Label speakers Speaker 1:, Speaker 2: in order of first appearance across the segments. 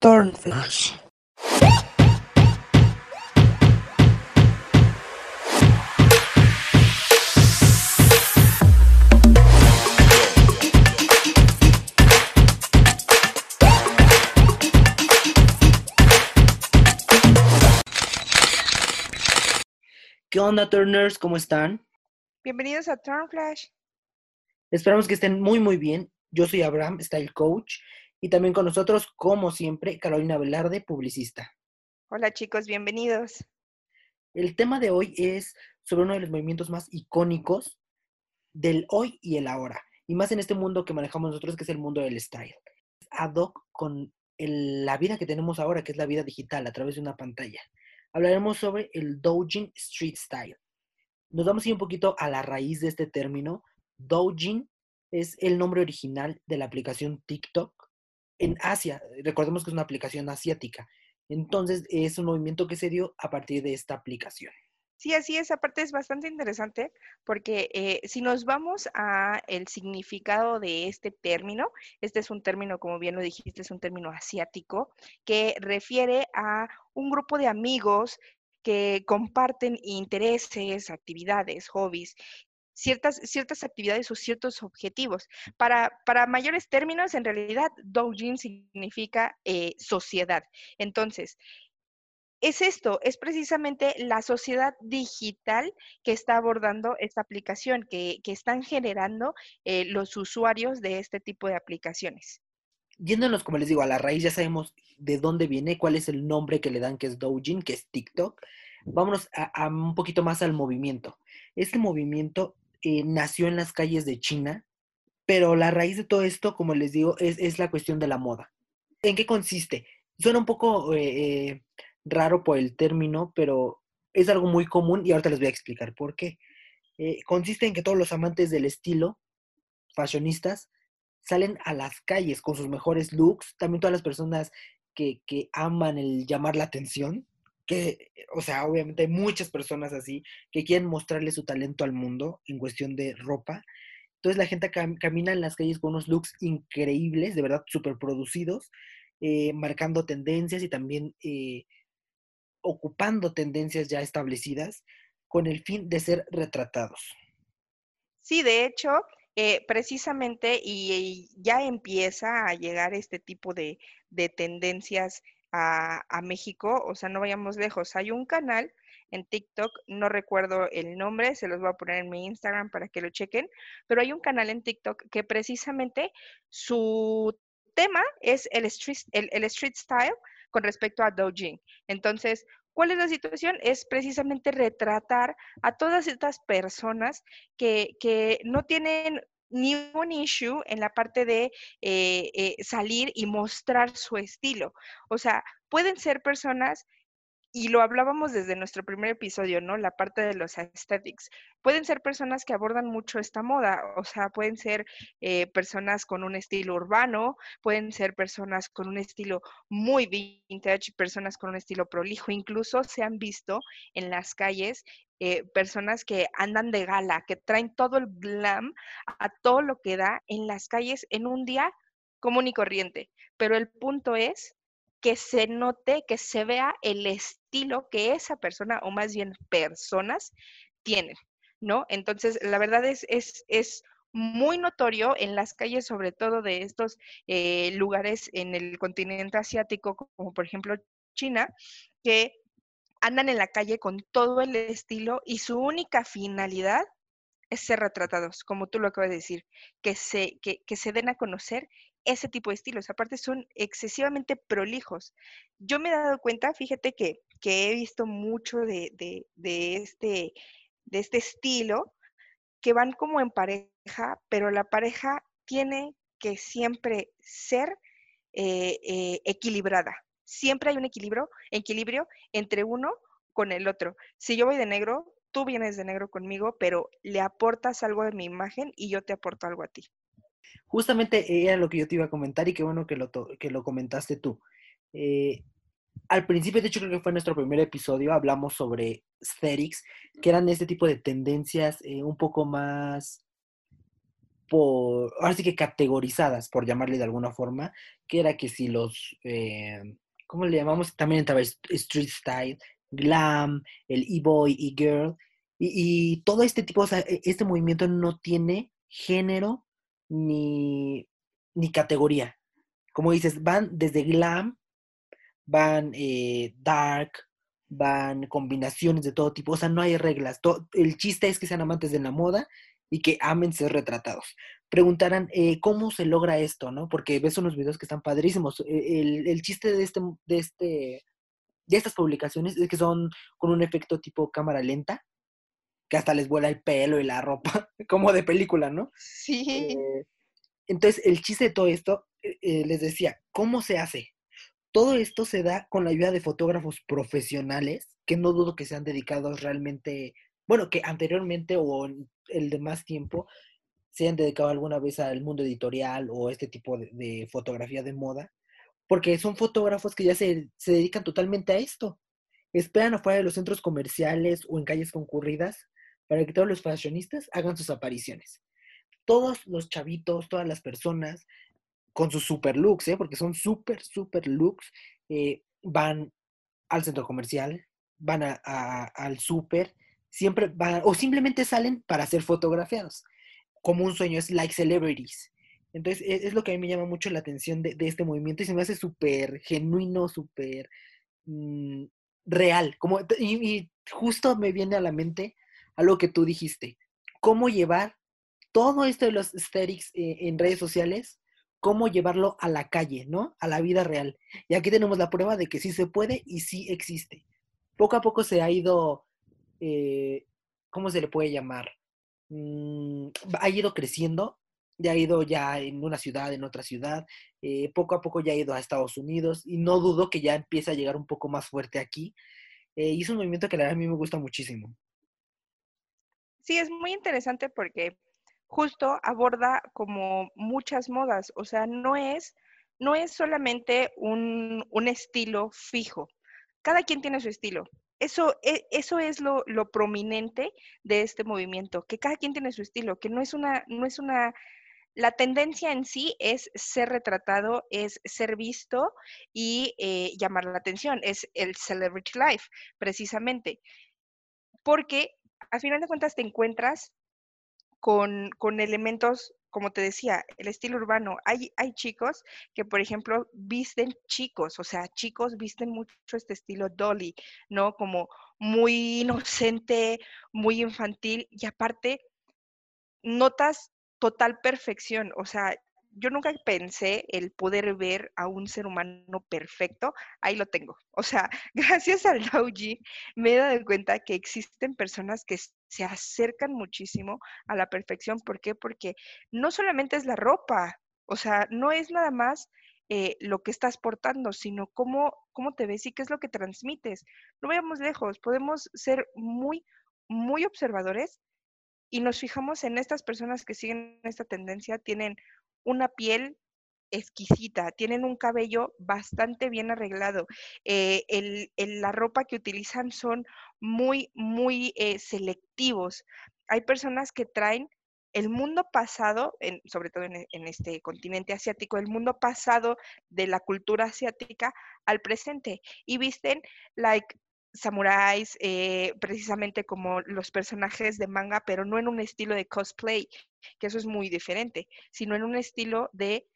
Speaker 1: Turnflash.
Speaker 2: ¿Qué onda, Turners? ¿Cómo están?
Speaker 3: Bienvenidos a Turnflash.
Speaker 2: Esperamos que estén muy, muy bien. Yo soy Abraham, Style Coach, y también con nosotros, como siempre, Carolina Velarde, publicista.
Speaker 3: Hola chicos, bienvenidos.
Speaker 2: El tema de hoy es sobre uno de los movimientos más icónicos del hoy y el ahora, y más en este mundo que manejamos nosotros, que es el mundo del style. Ad hoc con el- la vida que tenemos ahora, que es la vida digital, a través de una pantalla. Hablaremos sobre el Doujin Street Style. Nos vamos a ir un poquito a la raíz de este término. Doujin es el nombre original de la aplicación TikTok en Asia. Recordemos que es una aplicación asiática. Entonces, es un movimiento que se dio a partir de esta aplicación.
Speaker 3: Sí, así es, aparte es bastante interesante porque eh, si nos vamos a el significado de este término, este es un término, como bien lo dijiste, es un término asiático que refiere a un grupo de amigos que comparten intereses, actividades, hobbies, ciertas, ciertas actividades o ciertos objetivos. Para, para mayores términos, en realidad, doujin significa eh, sociedad. Entonces, es esto, es precisamente la sociedad digital que está abordando esta aplicación, que, que están generando eh, los usuarios de este tipo de aplicaciones.
Speaker 2: Yéndonos, como les digo, a la raíz, ya sabemos de dónde viene, cuál es el nombre que le dan, que es Doujin, que es TikTok. Vámonos a, a un poquito más al movimiento. Este movimiento eh, nació en las calles de China, pero la raíz de todo esto, como les digo, es, la cuestión de la moda. ¿En qué consiste? Suena un poco eh, eh, raro por el término, pero es algo muy común y ahorita les voy a explicar por qué. Consiste en que todos los amantes del estilo, fashionistas, salen a las calles con sus mejores looks, también todas las personas que, que aman el llamar la atención, que, o sea, obviamente hay muchas personas así que quieren mostrarle su talento al mundo en cuestión de ropa. Entonces la gente cam- camina en las calles con unos looks increíbles, de verdad, súper producidos, eh, marcando tendencias y también eh, ocupando tendencias ya establecidas con el fin de ser retratados.
Speaker 3: Sí, de hecho, eh, precisamente, y, y ya empieza a llegar este tipo de, de tendencias a, a México, o sea, no vayamos lejos. Hay un canal en TikTok, no recuerdo el nombre, se los voy a poner en mi Instagram para que lo chequen, pero hay un canal en TikTok que precisamente su tema es el street, el, street style con respecto a doujin. Entonces, ¿cuál es la situación? Es precisamente retratar a todas estas personas que, que no tienen ni un issue en la parte de eh, eh, salir y mostrar su estilo. O sea, pueden ser personas y lo hablábamos desde nuestro primer episodio, ¿no? La parte de los aesthetics. Pueden ser personas que abordan mucho esta moda, o sea, pueden ser eh, personas con un estilo urbano, pueden ser personas con un estilo muy vintage, personas con un estilo prolijo, incluso se han visto en las calles eh, personas que andan de gala, que traen todo el glam a todo lo que da en las calles en un día común y corriente. Pero el punto es que se note, que se vea el estilo que esa persona, o más bien personas, tienen, ¿no? Entonces, la verdad es, es, es muy notorio en las calles, sobre todo de estos eh, lugares en el continente asiático, como por ejemplo China, que andan en la calle con todo el estilo y su única finalidad es ser retratados, como tú lo acabas de decir, que se, que, que se den a conocer ese tipo de estilos. Aparte son excesivamente prolijos. Yo me he dado cuenta, fíjate que, que he visto mucho de, de, este, de este estilo, que van como en pareja, pero la pareja tiene que siempre ser eh, eh, equilibrada. Siempre hay un equilibrio, equilibrio entre uno con el otro. Si yo voy de negro, tú vienes de negro conmigo, pero le aportas algo de mi imagen y yo te aporto algo a ti.
Speaker 2: Justamente era lo que yo te iba a comentar y qué bueno que lo, que lo comentaste tú. Eh, al principio, de hecho, creo que fue nuestro primer episodio, hablamos sobre aesthetics, que eran este tipo de tendencias eh, un poco más por, ahora sí que categorizadas, por llamarle de alguna forma, que era que si los, eh, ¿cómo le llamamos? También entraba street style, glam, el e-boy, e-girl, y, y, todo este tipo, o sea, e, este movimiento no tiene género ni, ni categoría. Como dices, van desde glam, van eh, dark, van combinaciones de todo tipo, o sea, no hay reglas. el chiste es que sean amantes de la moda y que amen ser retratados. Preguntarán, eh, ¿cómo se logra esto, no? Porque ves unos videos que están padrísimos. E, el, chiste de este, de este, de estas publicaciones es que son con un efecto tipo cámara lenta, que hasta les vuela el pelo y la ropa, como de película, ¿no?
Speaker 3: Sí.
Speaker 2: Eh, entonces, el chiste de todo esto, eh, les decía, ¿cómo se hace? Todo esto se da con la ayuda de fotógrafos profesionales, que no dudo que sean dedicados realmente, bueno, que anteriormente o el de más tiempo se han dedicado alguna vez al mundo editorial o este tipo de, fotografía de moda, porque son fotógrafos que ya se, se, dedican totalmente a esto. Esperan afuera de los centros comerciales o en calles concurridas para que todos los fashionistas hagan sus apariciones. Todos los chavitos, todas las personas con sus super looks, ¿eh? porque son super, super looks, eh, van al centro comercial, van a, al súper, siempre van, o simplemente salen para ser fotografiados, como un sueño, es like celebrities. Entonces, e, es, lo que a mí me llama mucho la atención de, este movimiento y se me hace súper genuino, súper mm, real. Como, y, justo me viene a la mente algo que tú dijiste, cómo llevar todo esto de los aesthetics eh, en redes sociales cómo llevarlo a la calle, ¿no? A la vida real. Y aquí tenemos la prueba de que sí se puede y sí existe. Poco a poco se ha ido, eh, ¿cómo se le puede llamar? Mm, ha ido creciendo, ya ha ido ya en una ciudad, en otra ciudad, eh, poco a poco ya ha ido a Estados Unidos y no dudo que ya empiece a llegar un poco más fuerte aquí. Y es un movimiento que la verdad a mí me gusta muchísimo.
Speaker 3: Sí, es muy interesante porque justo aborda como muchas modas, o sea, no es, no es solamente un, estilo fijo, cada quien tiene su estilo. Eso, e, eso es lo, lo, prominente de este movimiento, que cada quien tiene su estilo, que no es una, no es una, la tendencia en sí es ser retratado, es ser visto y eh, llamar la atención, es el celebrity life, precisamente. Porque a final de cuentas te encuentras con, con elementos, como te decía, el estilo urbano. Hay, hay chicos que, por ejemplo, visten chicos, o sea, chicos visten mucho este estilo dolly, ¿no? Como muy inocente, muy infantil y aparte notas total perfección, o sea, yo nunca pensé el poder ver a un ser humano perfecto, ahí lo tengo. O sea, gracias al Dauji me he dado cuenta que existen personas que se acercan muchísimo a la perfección. ¿Por qué? Porque no solamente es la ropa, o sea, no es nada más eh, lo que estás portando, sino cómo, cómo te ves y qué es lo que transmites. No vayamos lejos, podemos ser muy, muy observadores y nos fijamos en estas personas que siguen esta tendencia, tienen una piel exquisita, tienen un cabello bastante bien arreglado, eh, la ropa que utilizan son muy, muy eh, selectivos. Hay personas que traen el mundo pasado, sobre todo en, este continente asiático, el mundo pasado de la cultura asiática al presente y visten like samuráis, eh, precisamente como los personajes de manga, pero no en un estilo de cosplay, que eso es muy diferente, sino en un estilo de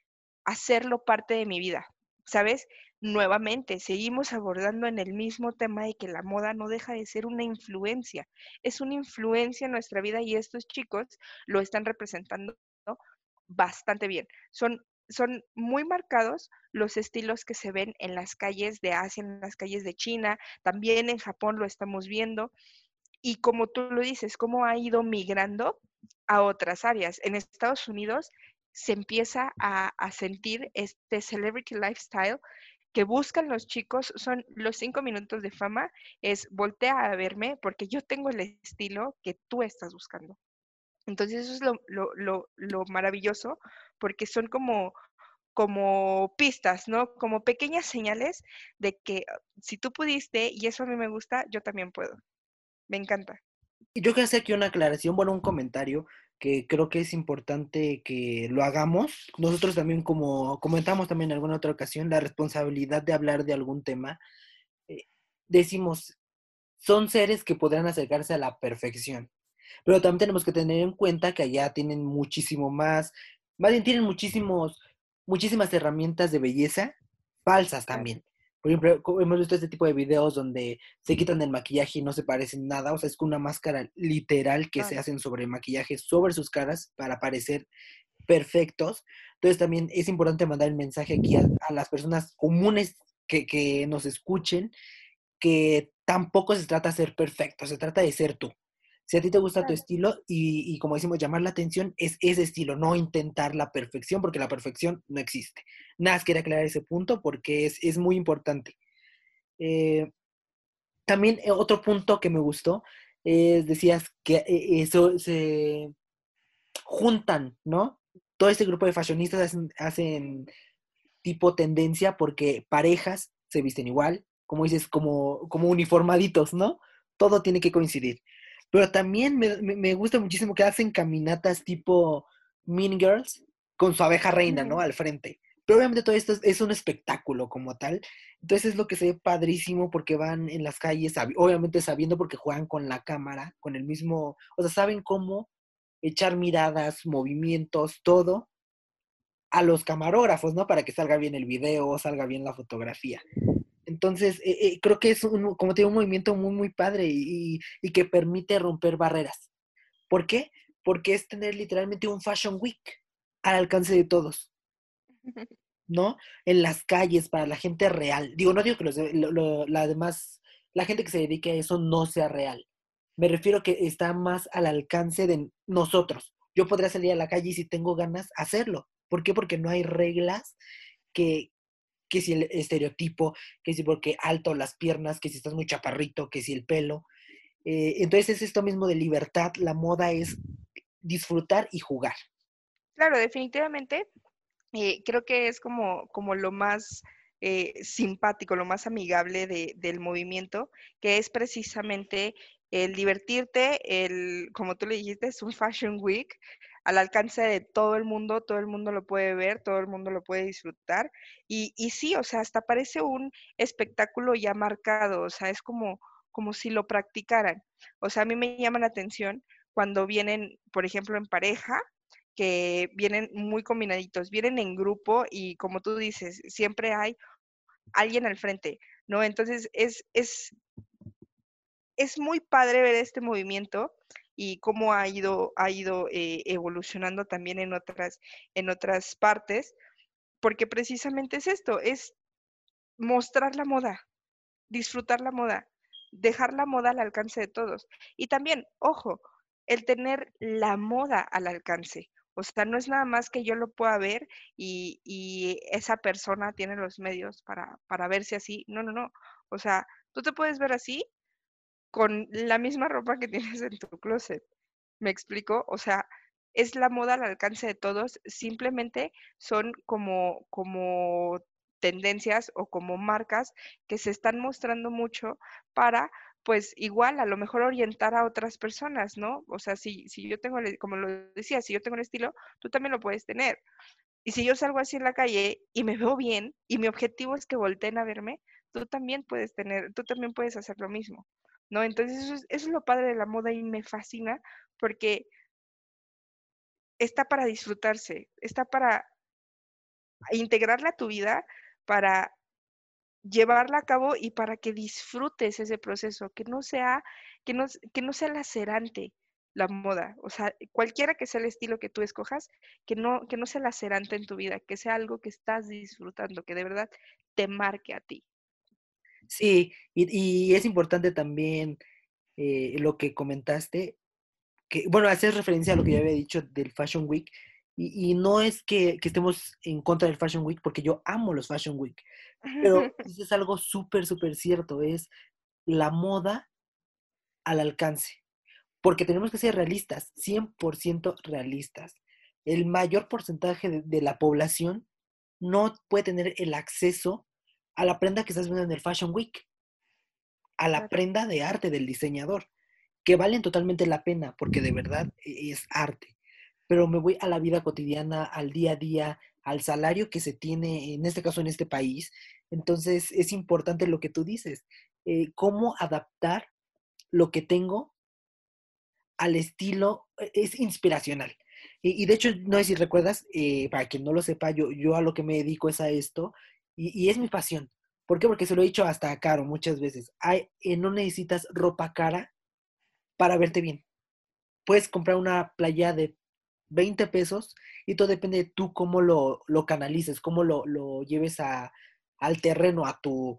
Speaker 3: hacerlo parte de mi vida, ¿sabes? Nuevamente, seguimos abordando en el mismo tema de que la moda no deja de ser una influencia, es una influencia en nuestra vida y estos chicos lo están representando bastante bien. Son son muy marcados los estilos que se ven en las calles de Asia, en las calles de China, también en Japón lo estamos viendo. Y como tú lo dices, cómo ha ido migrando a otras áreas. En Estados Unidos se empieza a, sentir este celebrity lifestyle que buscan los chicos, son los cinco minutos de fama, es voltea a verme porque yo tengo el estilo que tú estás buscando. Entonces eso es lo, maravilloso porque son como, como pistas, ¿no? Como pequeñas señales de que ah, si tú pudiste y eso a mí me gusta, yo también puedo. Me encanta.
Speaker 2: Yo quiero hacer aquí una aclaración, bueno, un comentario que creo que es importante que lo hagamos. Nosotros también, como comentamos también en alguna otra ocasión, la responsabilidad de hablar de algún tema, eh, decimos, son seres que podrán acercarse a la perfección, pero también tenemos que tener en cuenta que allá tienen muchísimo más, más bien tienen muchísimos, muchísimas herramientas de belleza falsas también. Por ejemplo, hemos visto este tipo de videos donde se quitan el maquillaje y no se parecen nada, o sea, es con una máscara literal que se hacen sobre maquillaje sobre sus caras para parecer perfectos. Entonces también es importante mandar el mensaje aquí a, las personas comunes que, que, nos escuchen que tampoco se trata de ser perfecto, se trata de ser tú. Si a ti te gusta tu estilo y, y, como decimos, llamar la atención es ese estilo, no intentar la perfección, porque la perfección no existe. Nada, más quería aclarar ese punto porque es, es muy importante. Eh, también eh, otro punto que me gustó es, decías que eh, eso se juntan, ¿no? Todo este grupo de fashionistas hacen, hacen tipo tendencia porque parejas se visten igual, como dices, como, como uniformaditos, ¿no? Todo tiene que coincidir. Pero también me, gusta muchísimo que hacen caminatas tipo Mean Girls con su abeja reina, ¿no? Al frente. Pero obviamente todo esto es, un espectáculo como tal. Entonces es lo que se ve padrísimo porque van en las calles, obviamente sabiendo porque juegan con la cámara, con el mismo, o sea, saben cómo echar miradas, movimientos, todo a los camarógrafos, ¿no? Para que salga bien el video, salga bien la fotografía. Entonces, eh, eh, creo que es, un, como te un movimiento muy, muy padre y, que permite romper barreras. ¿Por qué? Porque es tener literalmente un Fashion Week al alcance de todos. ¿No? En las calles, para la gente real. Digo, no digo que los, la demás, la gente que se dedique a eso no sea real. Me refiero que está más al alcance de nosotros. Yo podría salir a la calle y si tengo ganas, hacerlo. ¿Por qué? Porque no hay reglas que, que si el estereotipo, que si porque alto las piernas, que si estás muy chaparrito, que si el pelo. Eh, entonces es esto mismo de libertad, la moda es disfrutar y jugar.
Speaker 3: Claro, definitivamente. Eh, creo que es como, como lo más eh, simpático, lo más amigable del movimiento, que es precisamente el divertirte, el, como tú le dijiste, es un Fashion Week, al alcance de todo el mundo, todo el mundo lo puede ver, todo el mundo lo puede disfrutar. Y, y sí, o sea, hasta parece un espectáculo ya marcado, o sea, es como, como si lo practicaran. O sea, a mí me llama la atención cuando vienen, por ejemplo, en pareja, que vienen muy combinaditos, vienen en grupo y como tú dices, siempre hay alguien al frente, ¿no? Entonces es, es, es muy padre ver este movimiento y cómo ha ido, ha ido eh, evolucionando también en otras, en otras partes, porque precisamente es esto, es mostrar la moda, disfrutar la moda, dejar la moda al alcance de todos. Y también, ojo, el tener la moda al alcance. O sea, no es nada más que yo lo pueda ver y, y esa persona tiene los medios para, para verse así. No, no, no. O sea, tú te puedes ver así con la misma ropa que tienes en tu closet. ¿Me explico? O sea, es la moda al alcance de todos, simplemente son como, como tendencias o como marcas que se están mostrando mucho para, pues igual, a lo mejor orientar a otras personas, ¿no? O sea, si, si yo tengo, como lo decía, si yo tengo el estilo, tú también lo puedes tener. Y si yo salgo así en la calle y me veo bien y mi objetivo es que volteen a verme, tú también puedes tener, tú también puedes hacer lo mismo. ¿No? Entonces eso es, lo padre de la moda y me fascina porque está para disfrutarse, está para integrarla a tu vida, para llevarla a cabo y para que disfrutes ese proceso, que no sea, que no sea lacerante la moda, o sea, cualquiera que sea el estilo que tú escojas, que no, que no sea lacerante en tu vida, que sea algo que estás disfrutando, que de verdad te marque a ti.
Speaker 2: Sí, y, es importante también eh, lo que comentaste, que, bueno, hacer referencia a lo que ya había dicho del Fashion Week, y, no es que, estemos en contra del Fashion Week, porque yo amo los Fashion Week, pero es algo súper, súper cierto, es la moda al alcance, porque tenemos que ser realistas, 100% realistas. El mayor porcentaje de, de la población no puede tener el acceso a la prenda que estás viendo en el Fashion Week, a la prenda de arte del diseñador, que valen totalmente la pena porque de verdad e-, es arte. pero me voy a la vida cotidiana, al día a día, al salario que se tiene, en este caso en este país. Entonces es importante lo que tú dices, eh, cómo adaptar lo que tengo al estilo, e, es inspiracional. Y, de hecho, no sé si recuerdas, eh, para quien no lo sepa, yo, yo a lo que me dedico es a esto, y, es mi pasión. ¿Por qué? Porque se lo he dicho hasta caro muchas veces. Hay, eh, no necesitas ropa cara para verte bien. Puedes comprar una playa de 20 pesos y todo depende de tú cómo lo, lo canalices, cómo lo, lo lleves a, al terreno, a tu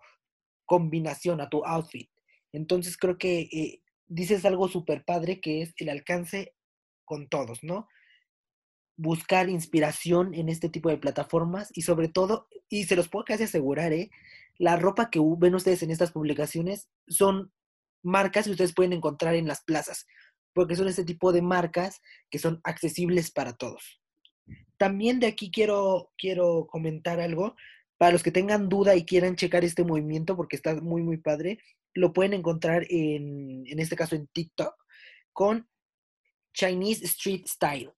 Speaker 2: combinación, a tu outfit. Entonces creo que eh, dices algo súper padre que es el alcance con todos, ¿no? Buscar inspiración en este tipo de plataformas y sobre todo, y se los puedo casi asegurar, ¿eh? La ropa que ven ustedes en estas publicaciones son marcas que ustedes pueden encontrar en las plazas porque son este tipo de marcas que son accesibles para todos. También de aquí quiero, quiero comentar algo. Para los que tengan duda y quieran checar este movimiento, porque está muy, muy padre, lo pueden encontrar en, en este caso en TikTok, con Chinese Street Style.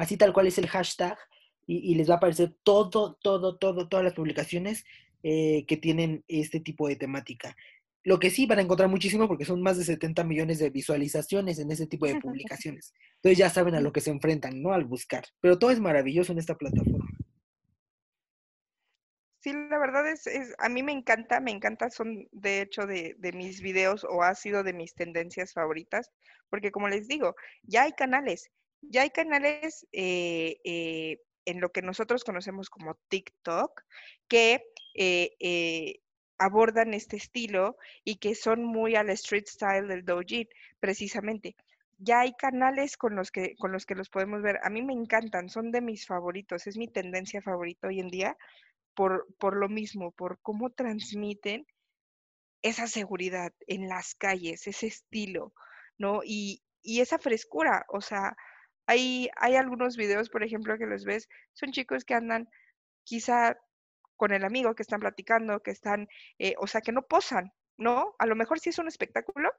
Speaker 2: Así tal cual es el hashtag y, les va a aparecer todo, todo, todo, todas las publicaciones eh, que tienen este tipo de temática. Lo que sí van a encontrar muchísimo porque son más de 70 millones de visualizaciones en ese tipo de publicaciones. Entonces ya saben a lo que se enfrentan, ¿no? Al buscar. Pero todo es maravilloso en esta plataforma.
Speaker 3: Sí, la verdad es, a mí me encanta, me encanta, son de hecho de, mis videos o ha sido de mis tendencias favoritas, porque como les digo, ya hay canales, ya hay canales eh, eh, en lo que nosotros conocemos como TikTok, que eh, abordan este estilo y que son muy al street style del doujin, precisamente. Ya hay canales con los que con los que los podemos ver. A mí me encantan, son de mis favoritos, es mi tendencia favorita hoy en día por, por lo mismo, por cómo transmiten esa seguridad en las calles, ese estilo, ¿no? Y, y esa frescura, o sea, hay, hay algunos videos, por ejemplo, que los ves, son chicos que andan quizá con el amigo que están platicando, que están, eh, o sea, que no posan, ¿no? A lo mejor sí es un espectáculo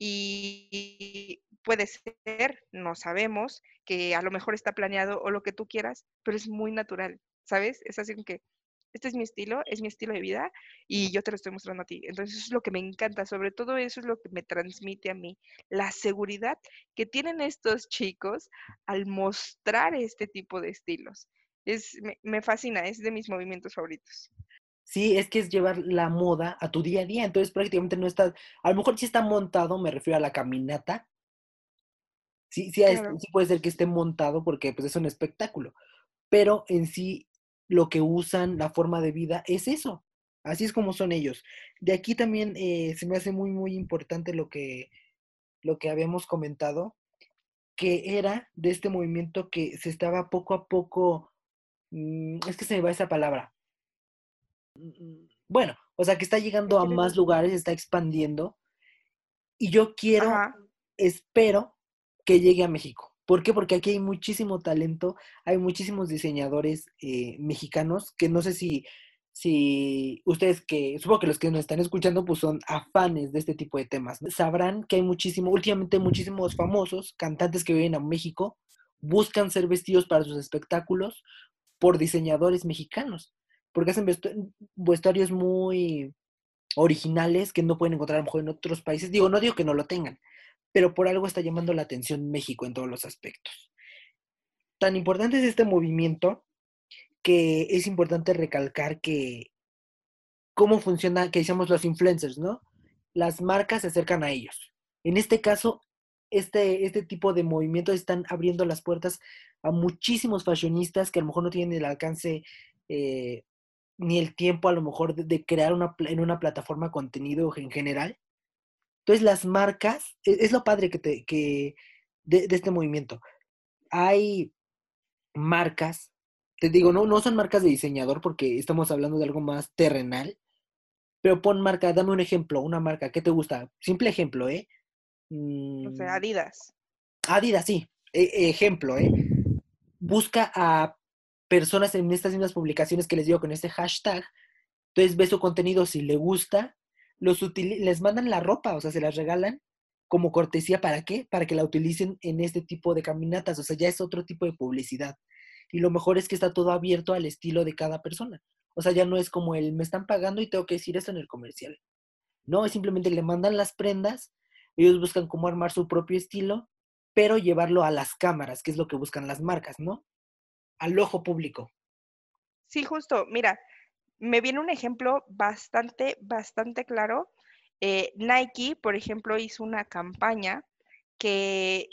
Speaker 3: y puede ser, no sabemos, que a lo mejor está planeado o lo que tú quieras, pero es muy natural, ¿sabes? Es así que este es mi estilo, es mi estilo de vida y yo te lo estoy mostrando a ti. Entonces eso es lo que me encanta, sobre todo eso es lo que me transmite a mí, la seguridad que tienen estos chicos al mostrar este tipo de estilos es, me, fascina, es de mis movimientos favoritos.
Speaker 2: Sí, es que es llevar la moda a tu día a día, entonces prácticamente no estás, a lo mejor si está montado, me refiero a la caminata, sí, sí, sí puede ser que esté montado porque pues es un espectáculo, pero en sí lo que usan, la forma de vida, es eso, así es como son ellos. De aquí también eh, se me hace muy, muy importante lo que, lo que habíamos comentado, que era de este movimiento que se estaba poco a poco Mm, es que se me va esa palabra. Mm, bueno, o sea, que está llegando a más lugares, está expandiendo. Y yo quiero, espero que llegue a México. ¿Por qué? Porque aquí hay muchísimo talento, hay muchísimos diseñadores eh, mexicanos que no sé si, si ustedes que, supongo que los que nos están escuchando pues son afanes de este tipo de temas. Sabrán que hay muchísimo, últimamente muchísimos famosos cantantes que viven a México buscan ser vestidos para sus espectáculos por diseñadores mexicanos, porque hacen vestuarios muy originales que no pueden encontrar a lo mejor en otros países. Digo, no digo que no lo tengan, pero por algo está llamando la atención México en todos los aspectos. Tan importante es este movimiento que es importante recalcar que cómo funciona, que decíamos los influencers, ¿no? Las marcas se acercan a ellos. En este caso, este, este tipo de movimientos están abriendo las puertas a muchísimos fashionistas que a lo mejor no tienen el alcance eh, ni el tiempo a lo mejor de, crear una, en una plataforma contenido en general. Entonces las marcas, e, es, lo padre que, te, que de, este movimiento. Hay marcas, te digo, no, no son marcas de diseñador porque estamos hablando de algo más terrenal, pero pon marca, dame un ejemplo, una marca, ¿qué te gusta? Simple ejemplo, ¿eh?
Speaker 3: O sea, mm. Adidas.
Speaker 2: Adidas, sí. E, ejemplo, ¿eh? Busca a personas en estas mismas publicaciones que les digo con este hashtag. Entonces ve su contenido, si le gusta, los les mandan la ropa, o sea, se las regalan como cortesía, ¿para qué? Para que la utilicen en este tipo de caminatas, o sea, ya es otro tipo de publicidad. Y lo mejor es que está todo abierto al estilo de cada persona. O sea, ya no es como el me están pagando y tengo que decir esto en el comercial. No, es simplemente le mandan las prendas, ellos buscan cómo armar su propio estilo, pero llevarlo a las cámaras, que es lo que buscan las marcas, ¿no? Al ojo público.
Speaker 3: Sí, justo, mira, me viene un ejemplo bastante, bastante claro. Eh, Nike, por ejemplo, hizo una campaña que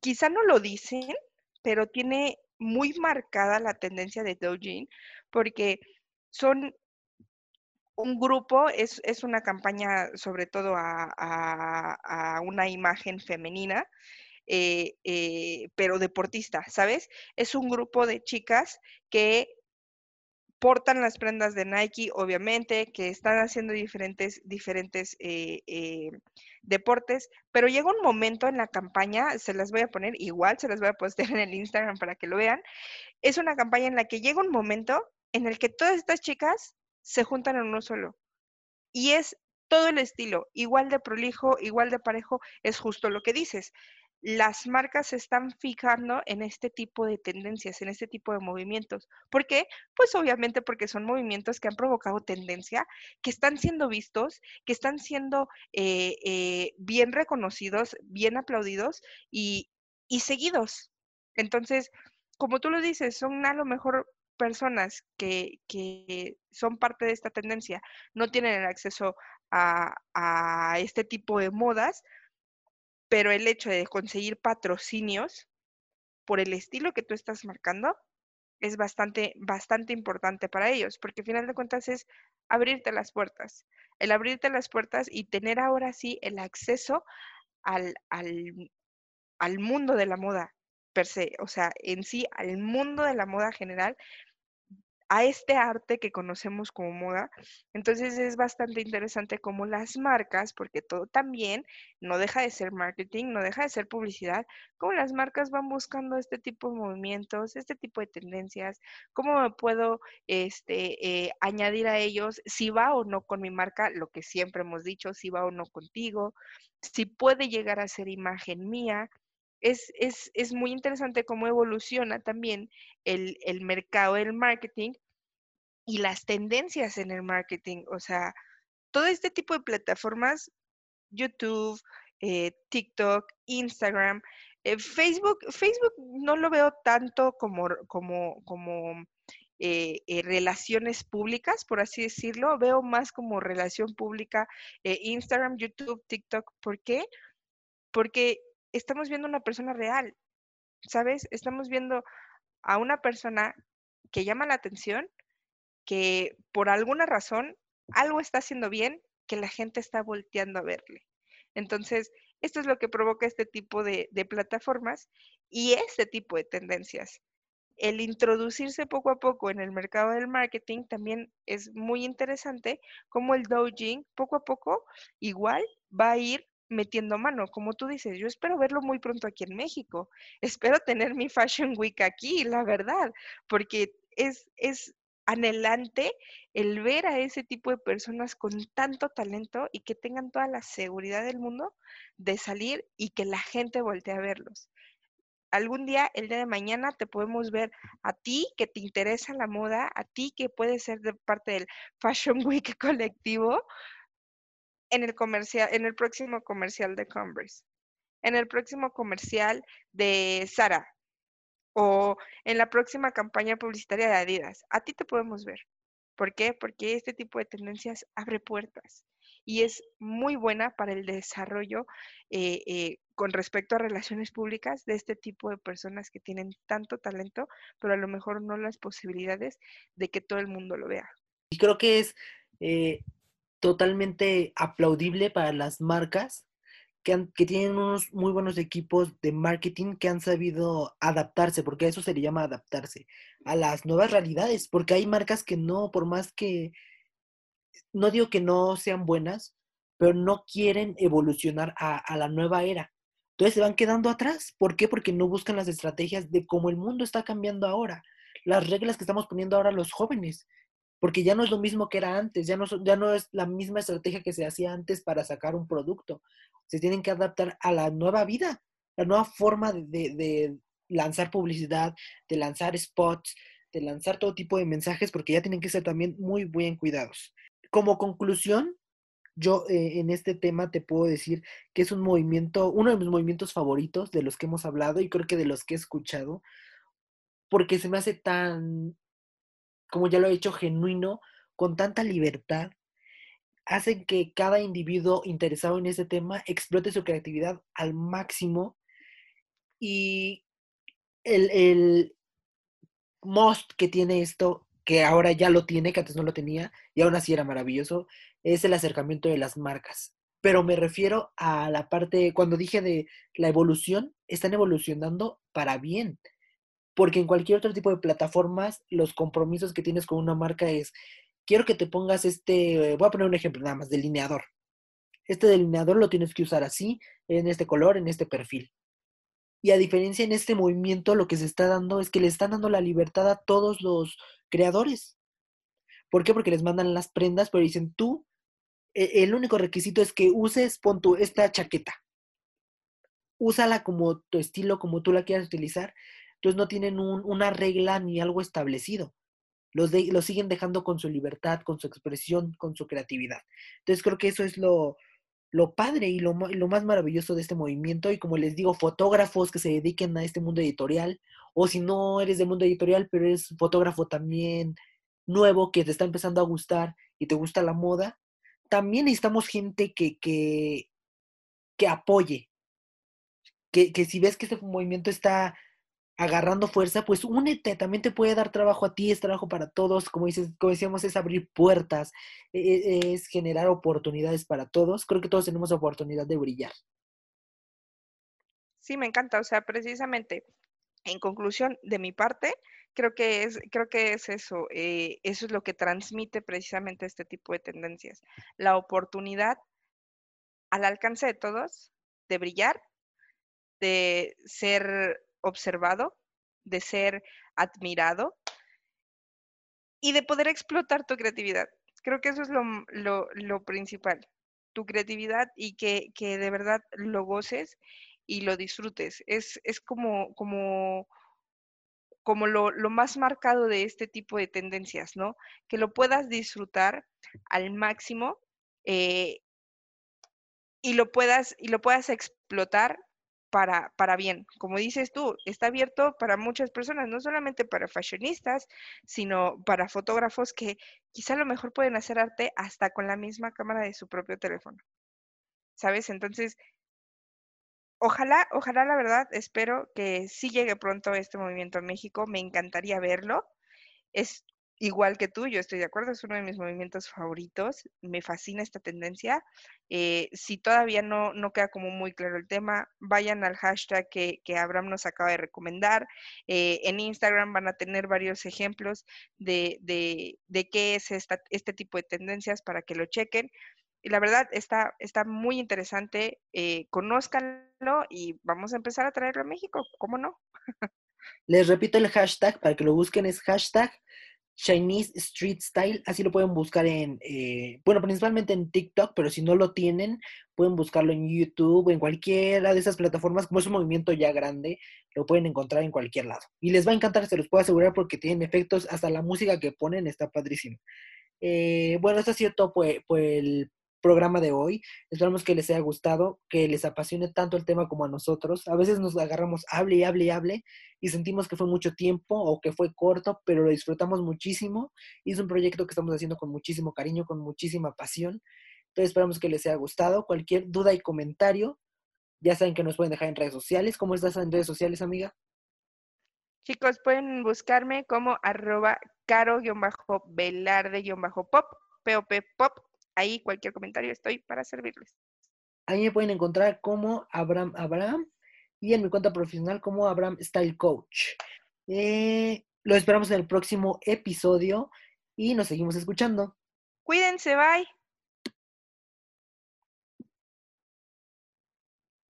Speaker 3: quizá no lo dicen, pero tiene muy marcada la tendencia de Doujin, porque son un grupo, es, una campaña sobre todo a, una imagen femenina, eh, eh, pero deportista, ¿sabes? Es un grupo de chicas que portan las prendas de Nike, obviamente, que están haciendo diferentes, diferentes eh, deportes, pero llega un momento en la campaña, se las voy a poner igual, se las voy a postear en el Instagram para que lo vean, es una campaña en la que llega un momento en el que todas estas chicas se juntan en uno solo. Y es todo el estilo, igual de prolijo, igual de parejo, es justo lo que dices. Las marcas se están fijando en este tipo de tendencias, en este tipo de movimientos. ¿Por qué? Pues obviamente porque son movimientos que han provocado tendencia, que están siendo vistos, que están siendo eh, eh, bien reconocidos, bien aplaudidos y, seguidos. Entonces, como tú lo dices, son a lo mejor personas que, son parte de esta tendencia no tienen el acceso a este tipo de modas, pero el hecho de conseguir patrocinios por el estilo que tú estás marcando es bastante, bastante importante para ellos, porque al final de cuentas es abrirte las puertas, el abrirte las puertas y tener ahora sí el acceso al, al, al mundo de la moda per se, o sea, en sí al mundo de la moda general a este arte que conocemos como moda. Entonces es bastante interesante cómo las marcas, porque todo también no deja de ser marketing, no deja de ser publicidad, cómo las marcas van buscando este tipo de movimientos, este tipo de tendencias, cómo me puedo este, eh, añadir a ellos, si va o no con mi marca, lo que siempre hemos dicho, si va o no contigo, si puede llegar a ser imagen mía. Es, es, es, muy interesante cómo evoluciona también el, el mercado del marketing y las tendencias en el marketing. O sea, todo este tipo de plataformas, YouTube, eh, TikTok, Instagram, eh, Facebook, Facebook no lo veo tanto como, como, como eh, relaciones públicas, por así decirlo, veo más como relación pública Instagram, YouTube, TikTok. ¿Por qué? Porque estamos viendo una persona real, ¿sabes? Estamos viendo a una persona que llama la atención que por alguna razón algo está haciendo bien que la gente está volteando a verle. Entonces, esto es lo que provoca este tipo de, plataformas y este tipo de tendencias. El introducirse poco a poco en el mercado del marketing también es muy interesante, como el Doujin poco a poco igual va a ir metiendo mano, como tú dices, yo espero verlo muy pronto aquí en México, espero tener mi Fashion Week aquí, la verdad, porque es, es anhelante el ver a ese tipo de personas con tanto talento y que tengan toda la seguridad del mundo de salir y que la gente voltee a verlos. Algún día, el día de mañana, te podemos ver a ti que te interesa la moda, a ti que puedes ser de parte del Fashion Week colectivo en el comercial, en el próximo comercial de Converse, en el próximo comercial de Sara, o en la próxima campaña publicitaria de Adidas. A ti te podemos ver. ¿Por qué? Porque este tipo de tendencias abre puertas y es muy buena para el desarrollo eh, eh, con respecto a relaciones públicas de este tipo de personas que tienen tanto talento, pero a lo mejor no las posibilidades de que todo el mundo lo vea.
Speaker 2: Y creo que es eh, totalmente aplaudible para las marcas que, tienen unos muy buenos equipos de marketing que han sabido adaptarse, porque a eso se le llama adaptarse, a las nuevas realidades, porque hay marcas que no, por más que, no digo que no sean buenas, pero no quieren evolucionar a, a la nueva era. Entonces se van quedando atrás. ¿Por qué? Porque no buscan las estrategias de cómo el mundo está cambiando ahora, las reglas que estamos poniendo ahora los jóvenes. Porque ya no es lo mismo que era antes, ya no, ya no es la misma estrategia que se hacía antes para sacar un producto. Se tienen que adaptar a la nueva vida, la nueva forma de, de lanzar publicidad, de lanzar spots, de lanzar todo tipo de mensajes, porque ya tienen que ser también muy bien cuidados. Como conclusión, yo eh, en este tema te puedo decir que es un movimiento, uno de mis movimientos favoritos de los que hemos hablado y creo que de los que he escuchado, porque se me hace tan, como ya lo he hecho, genuino, con tanta libertad, hacen que cada individuo interesado en ese tema explote su creatividad al máximo y el, el most que tiene esto, que ahora ya lo tiene, que antes no lo tenía, y aún así era maravilloso, es el acercamiento de las marcas. Pero me refiero a la parte, cuando dije de la evolución, están evolucionando para bien. Porque en cualquier otro tipo de plataformas, los compromisos que tienes con una marca es, quiero que te pongas este, voy a poner un ejemplo nada más, delineador. Este delineador lo tienes que usar así, en este color, en este perfil. Y a diferencia en este movimiento, lo que se está dando es que le están dando la libertad a todos los creadores. ¿Por qué? Porque les mandan las prendas, pero dicen tú, e, el único requisito es que uses, pon tu, esta chaqueta. Úsala como tu estilo, como tú la quieras utilizar. Entonces no tienen una regla ni algo establecido. Los, siguen dejando con su libertad, con su expresión, con su creatividad. Entonces creo que eso es lo, lo padre y lo, lo, más maravilloso de este movimiento. Y como les digo, fotógrafos que se dediquen a este mundo editorial, o si no eres del mundo editorial, pero eres fotógrafo también nuevo que te está empezando a gustar y te gusta la moda, también necesitamos gente que, que, que apoye. Que, que si ves que este movimiento está agarrando fuerza, pues únete, también te puede dar trabajo a ti, es trabajo para todos, como, dices, como decíamos, es abrir puertas, e, e, es, generar oportunidades para todos. Creo que todos tenemos oportunidad de brillar.
Speaker 3: Sí, me encanta, o sea, precisamente, en conclusión, de mi parte, creo que es, creo que es eso, eh, eso es lo que transmite precisamente este tipo de tendencias, la oportunidad al alcance de todos de brillar, de ser observado, de ser admirado y de poder explotar tu creatividad. Creo que eso es lo, principal, tu creatividad y que, de verdad lo goces y lo disfrutes. Es, es como, como, como lo, más marcado de este tipo de tendencias, ¿no? Que lo puedas disfrutar al máximo eh, y, lo puedas, y lo puedas explotar para, para bien. Como dices tú, está abierto para muchas personas, no solamente para fashionistas, sino para fotógrafos que quizá lo mejor pueden hacer arte hasta con la misma cámara de su propio teléfono. ¿Sabes? Entonces, ojalá, ojalá la verdad, espero que sí llegue pronto este movimiento a México. Me encantaría verlo. Es igual que tú, yo estoy de acuerdo, es uno de mis movimientos favoritos, me fascina esta tendencia. Eh, si todavía no, no queda como muy claro el tema, vayan al hashtag que, Abraham nos acaba de recomendar. Eh, en Instagram van a tener varios ejemplos de, de, qué es esta, este tipo de tendencias para que lo chequen. Y la verdad está, está muy interesante, eh, conózcanlo y vamos a empezar a traerlo a México, ¿cómo no?
Speaker 2: Les repito el hashtag para que lo busquen, es hashtag Chinese Street Style, así lo pueden buscar en, eh, bueno, principalmente en TikTok, pero si no lo tienen, pueden buscarlo en YouTube, en cualquiera de esas plataformas, como es un movimiento ya grande, lo pueden encontrar en cualquier lado. Y les va a encantar, se los puedo asegurar, porque tienen efectos, hasta la música que ponen está padrísimo. Eh, bueno, esto ha sido todo por el programa de hoy. Esperamos que les haya gustado, que les apasione tanto el tema como a nosotros. A veces nos agarramos, hable y hable y hable, y sentimos que fue mucho tiempo o que fue corto, pero lo disfrutamos muchísimo. Y es un proyecto que estamos haciendo con muchísimo cariño, con muchísima pasión. Entonces esperamos que les haya gustado. Cualquier duda y comentario, ya saben que nos pueden dejar en redes sociales. ¿Cómo estás en redes sociales, amiga?
Speaker 3: Chicos, pueden buscarme como arroba caro-velarde-pop, POP pop ahí cualquier comentario estoy para servirles.
Speaker 2: Ahí me pueden encontrar como Abraham Abraham y en mi cuenta profesional como Abraham Style Coach. Eh, lo esperamos en el próximo episodio y nos seguimos escuchando.
Speaker 3: Cuídense, bye.